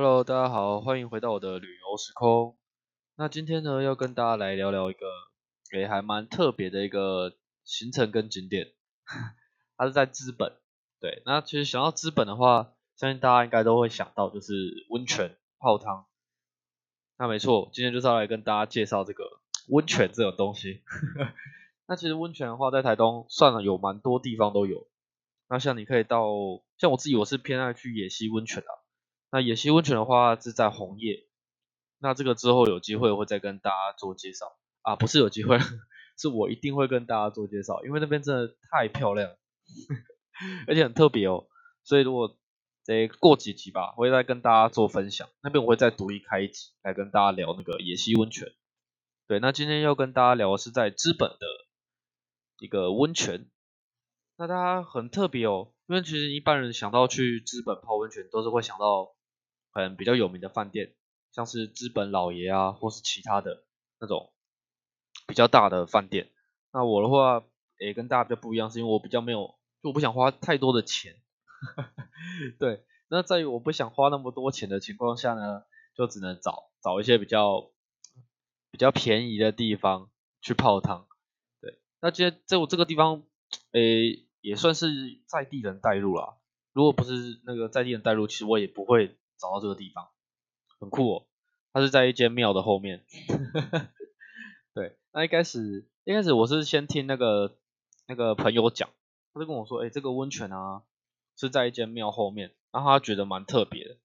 Hello，大家好，欢迎回到我的旅游时空。那今天呢，要跟大家来聊聊一个，也，还蛮特别的一个行程跟景点。它是在资本。对，那其实想到资本的话，相信大家应该都会想到就是温泉泡汤。那没错，今天就是要来跟大家介绍这个温泉这种东西。那其实温泉的话，在台东算了有蛮多地方都有。那像你可以到，像我自己我是偏爱去野溪温泉的。那野溪温泉的话是在红叶。那这个之后有机会会再跟大家做介绍啊，不是有机会，是我一定会跟大家做介绍，因为那边真的太漂亮，而且很特别哦。所以如果得过几集吧，我会再跟大家做分享。那边我会再独立开一集来跟大家聊那个野溪温泉。对，那今天要跟大家聊的是在资本的一个温泉。那它很特别哦，因为其实一般人想到去资本泡温泉，都是会想到很比较有名的饭店，像是资本老爷啊，或是其他的那种比较大的饭店。那我的话，也跟大家比较不一样，是因为我比较没有，就我不想花太多的钱。对，那在于我不想花那么多钱的情况下呢，就只能找找一些比较比较便宜的地方去泡汤。对，那今天在我这个地方，诶。也算是在地人带路啦。如果不是那个在地人带路，其实我也不会找到这个地方，很酷哦。它是在一间庙的后面。对，那一开始一开始我是先听那个那个朋友讲，他就跟我说，哎，这个温泉啊是在一间庙后面，然后他觉得蛮特别的，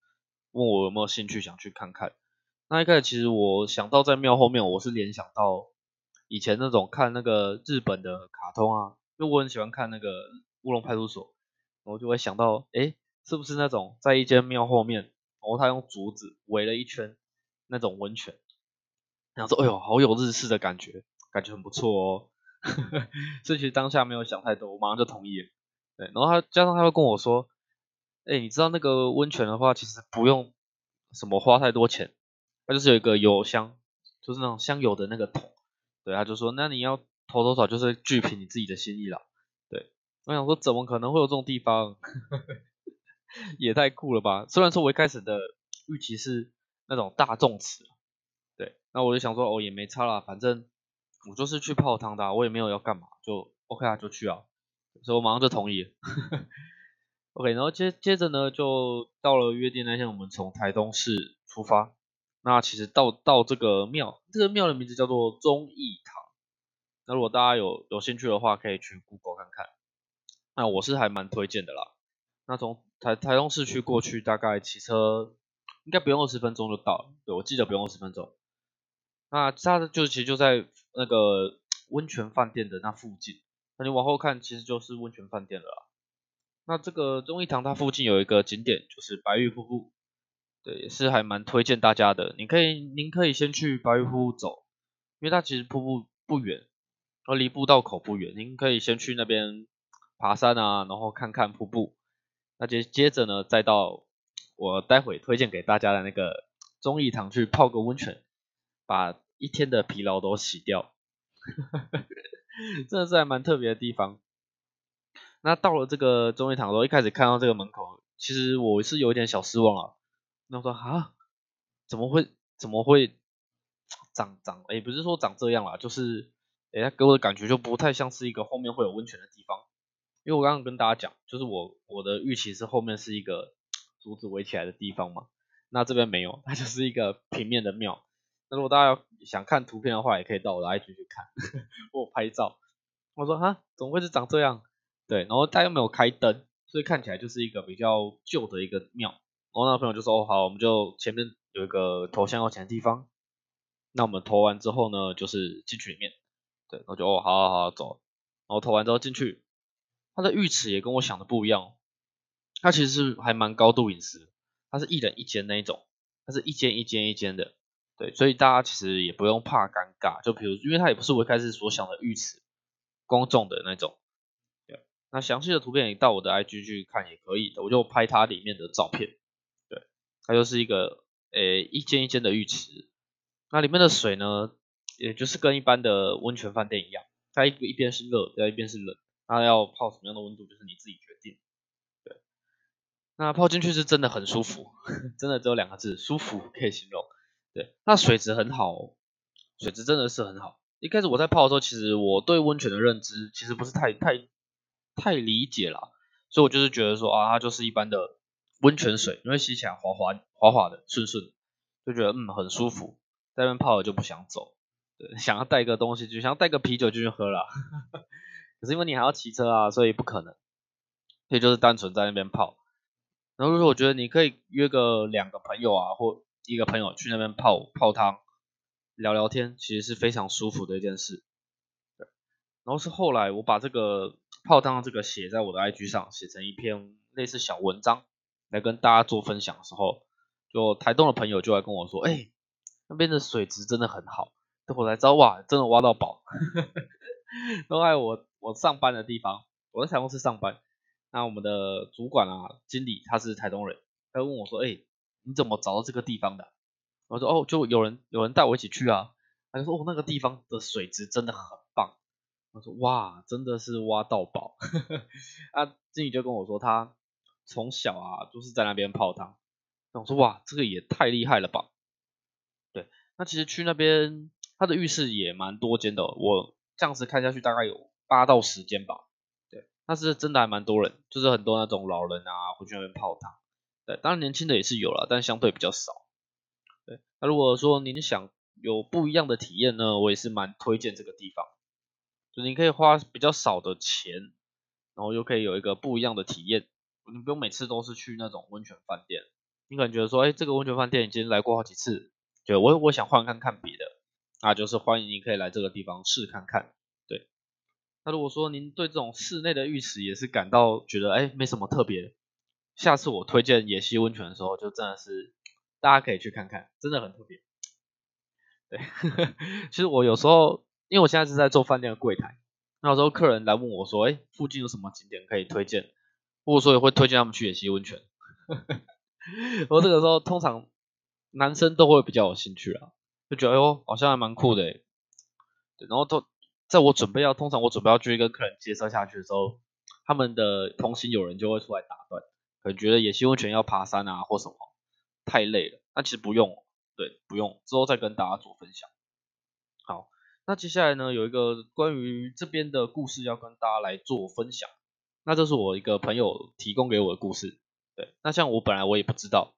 问我有没有兴趣想去看看。那一开始其实我想到在庙后面，我是联想到以前那种看那个日本的卡通啊。因为我很喜欢看那个乌龙派出所，我就会想到，哎，是不是那种在一间庙后面，然后他用竹子围了一圈那种温泉，然后说，哎呦，好有日式的感觉，感觉很不错哦。所以其实当下没有想太多，我马上就同意了。对，然后他加上他会跟我说，哎，你知道那个温泉的话，其实不用什么花太多钱，它就是有一个油箱，就是那种香油的那个桶。对，他就说，那你要。投多少就是具凭你自己的心意了，对，我想说怎么可能会有这种地方，也太酷了吧！虽然说我一开始的预期是那种大众池，对，那我就想说哦也没差啦，反正我就是去泡汤的，我也没有要干嘛，就 OK 啊就去啊，所以我马上就同意。OK，然后接接着呢就到了约定那天，我们从台东市出发，那其实到到这个庙，这个庙的名字叫做忠义堂。那如果大家有有兴趣的话，可以去 Google 看看。那我是还蛮推荐的啦。那从台台东市区过去，大概骑车应该不用二十分钟就到了。对我记得不用二十分钟。那它的就其实就在那个温泉饭店的那附近。那你往后看，其实就是温泉饭店了。那这个忠义堂它附近有一个景点，就是白玉瀑布。对，也是还蛮推荐大家的。你可以，您可以先去白玉瀑布走，因为它其实瀑布不远。而离步道口不远，您可以先去那边爬山啊，然后看看瀑布。那接接着呢，再到我待会推荐给大家的那个忠义堂去泡个温泉，把一天的疲劳都洗掉。真的是还蛮特别的地方。那到了这个忠义堂的时候，一开始看到这个门口，其实我是有点小失望啊。那我说啊，怎么会怎么会长长？也不是说长这样啦，就是。哎，它给我的感觉就不太像是一个后面会有温泉的地方，因为我刚刚跟大家讲，就是我我的预期是后面是一个竹子围起来的地方嘛，那这边没有，它就是一个平面的庙。那如果大家想看图片的话，也可以到我的 IG 去看，我拍照。我说哈，怎么会是长这样？对，然后他又没有开灯，所以看起来就是一个比较旧的一个庙。然后那朋友就说，哦好，我们就前面有一个投香油钱的地方，那我们投完之后呢，就是进去里面。对，我就哦，好好好走，然后投完之后进去，它的浴池也跟我想的不一样，它其实是还蛮高度隐私，它是一人一间那一种，它是一间一间一间的，对，所以大家其实也不用怕尴尬，就比如，因为它也不是我一开始所想的浴池，公众的那种，对，那详细的图片你到我的 IG 去看也可以的，我就拍它里面的照片，对，它就是一个诶一间一间的浴池，那里面的水呢？也就是跟一般的温泉饭店一样，它一一边是热，另一边是冷，那要泡什么样的温度就是你自己决定。对，那泡进去是真的很舒服，真的只有两个字，舒服可以形容。对，那水质很好，水质真的是很好。一开始我在泡的时候，其实我对温泉的认知其实不是太太太理解啦，所以我就是觉得说啊，它就是一般的温泉水，因为洗起来滑滑滑滑的，顺顺，就觉得嗯很舒服，在那泡了就不想走，想要带个东西就想要带个啤酒进去喝了，可是因为你还要骑车啊，所以不可能，所以就是单纯在那边泡。然后如果我觉得你可以约个两个朋友啊，或一个朋友去那边泡泡汤，聊聊天，其实是非常舒服的一件事。对，然后是后来我把这个泡汤这个写在我的 IG 上，写成一篇类似小文章，来跟大家做分享的时候，就台东的朋友就来跟我说，哎，那边的水质真的很好，等我才知道哇，真的挖到宝。都在我我上班的地方，我在台东市上班。那我们的主管啊，经理他是台东人，他问我说：“哎，你怎么找到这个地方的？”我说：“哦，就有人有人带我一起去啊。”他就说：“哦，那个地方的水质真的很棒。”我说：“哇，真的是挖到宝。”啊，经理就跟我说，他从小啊就是在那边泡汤。我说：“哇，这个也太厉害了吧？”对，那其实去那边，他的浴室也蛮多间的，我这样子看下去大概有八到十间吧。对那是真的还蛮多人，就是很多那种老人啊，会去那边泡汤。对，当然年轻的也是有了，但相对比较少。对，那如果说您想有不一样的体验呢，我也是蛮推荐这个地方。就你可以花比较少的钱，然后又可以有一个不一样的体验。你不用每次都是去那种温泉饭店，你可能觉得说，哎，这个温泉饭店已经来过好几次，对我我想换看看别的，那就是欢迎您可以来这个地方试看看。对那如果说您对这种室内的浴池也是感到觉得哎没什么特别，下次我推荐野溪温泉的时候，就真的是大家可以去看看，真的很特别。对，其实我有时候因为我现在是在做饭店的柜台，那有时候客人来问我说，哎，附近有什么景点可以推荐，或者说也会推荐他们去野溪温泉。我这个时候通常男生都会比较有兴趣啊，就觉得哎好像还蛮酷的，对，然后都。在我准备要，通常我准备要继续跟客人接车下去的时候，他们的同行友人就会出来打断，可能觉得野溪温泉要爬山啊或什么，太累了。那其实不用，对，不用，之后再跟大家做分享。好，那接下来呢，有一个关于这边的故事要跟大家来做分享。那这是我一个朋友提供给我的故事，对，那像我本来我也不知道，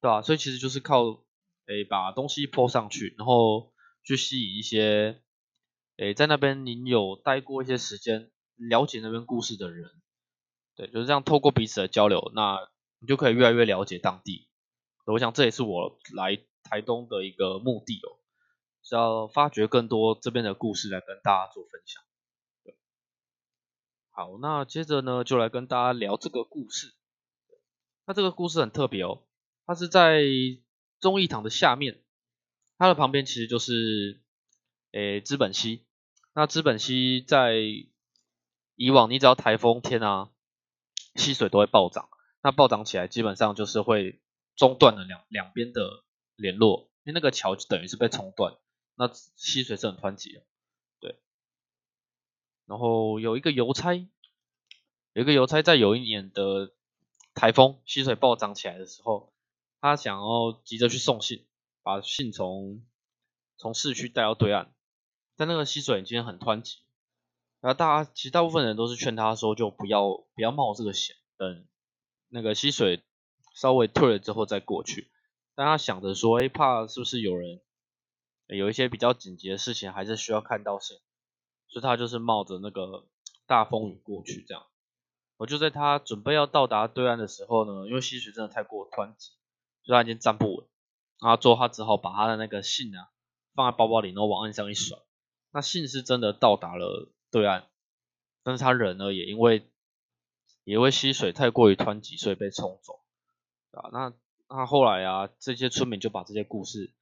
对吧？所以其实就是靠诶把东西泼上去，然后去吸引一些。诶，在那边您有待过一些时间，了解那边故事的人，对，就是这样，透过彼此的交流，那你就可以越来越了解当地。我想这也是我来台东的一个目的哦，是要发掘更多这边的故事来跟大家做分享。好，那接着呢，就来跟大家聊这个故事。那这个故事很特别哦，它是在忠义堂的下面，它的旁边其实就是诶资本溪。那资本溪在以往，你只要台风天啊，溪水都会暴涨。那暴涨起来，基本上就是会中断了两两边的联络，因为那个桥就等于是被冲断。那溪水是很湍急的，对。然后有一个邮差，有一个邮差在有一年的台风溪水暴涨起来的时候，他想要急着去送信，把信从从市区带到对岸。但那个溪水已经很湍急，然后大家其实大部分人都是劝他说，就不要不要冒这个险，等那个溪水稍微退了之后再过去。但他想着说，哎，怕是不是有人有一些比较紧急的事情，还是需要看到线，所以他就是冒着那个大风雨过去。这样，我就在他准备要到达对岸的时候呢，因为溪水真的太过湍急，所以他已经站不稳，然后最后他只好把他的那个信啊放在包包里，然后往岸上一甩。那信是真的到达了对岸，但是他人呢也因为也因为溪水太过于湍急，所以被冲走啊。那那后来啊，这些村民就把这些故事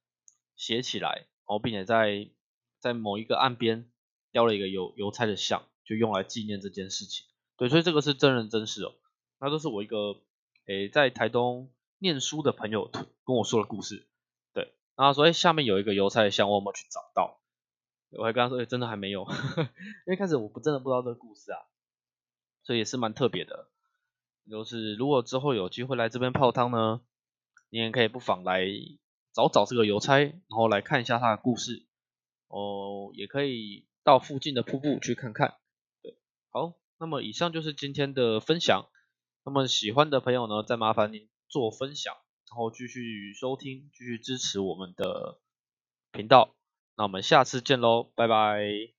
写起来，然后并且在在某一个岸边雕了一个邮邮差的像，就用来纪念这件事情。对，所以这个是真人真事哦。那这是我一个诶在台东念书的朋友跟我说的故事。对，然后说诶下面有一个邮差的像，我有没有去找到？我还跟他说，哎，真的还没有，因为开始我不真的不知道这个故事啊，所以也是蛮特别的。就是如果之后有机会来这边泡汤呢，你也可以不妨来找找这个邮差，然后来看一下他的故事。哦，也可以到附近的瀑布去看看。对，好，那么以上就是今天的分享。那么喜欢的朋友呢，再麻烦您做分享，然后继续收听，继续支持我们的频道。那我们下次见喽，拜拜。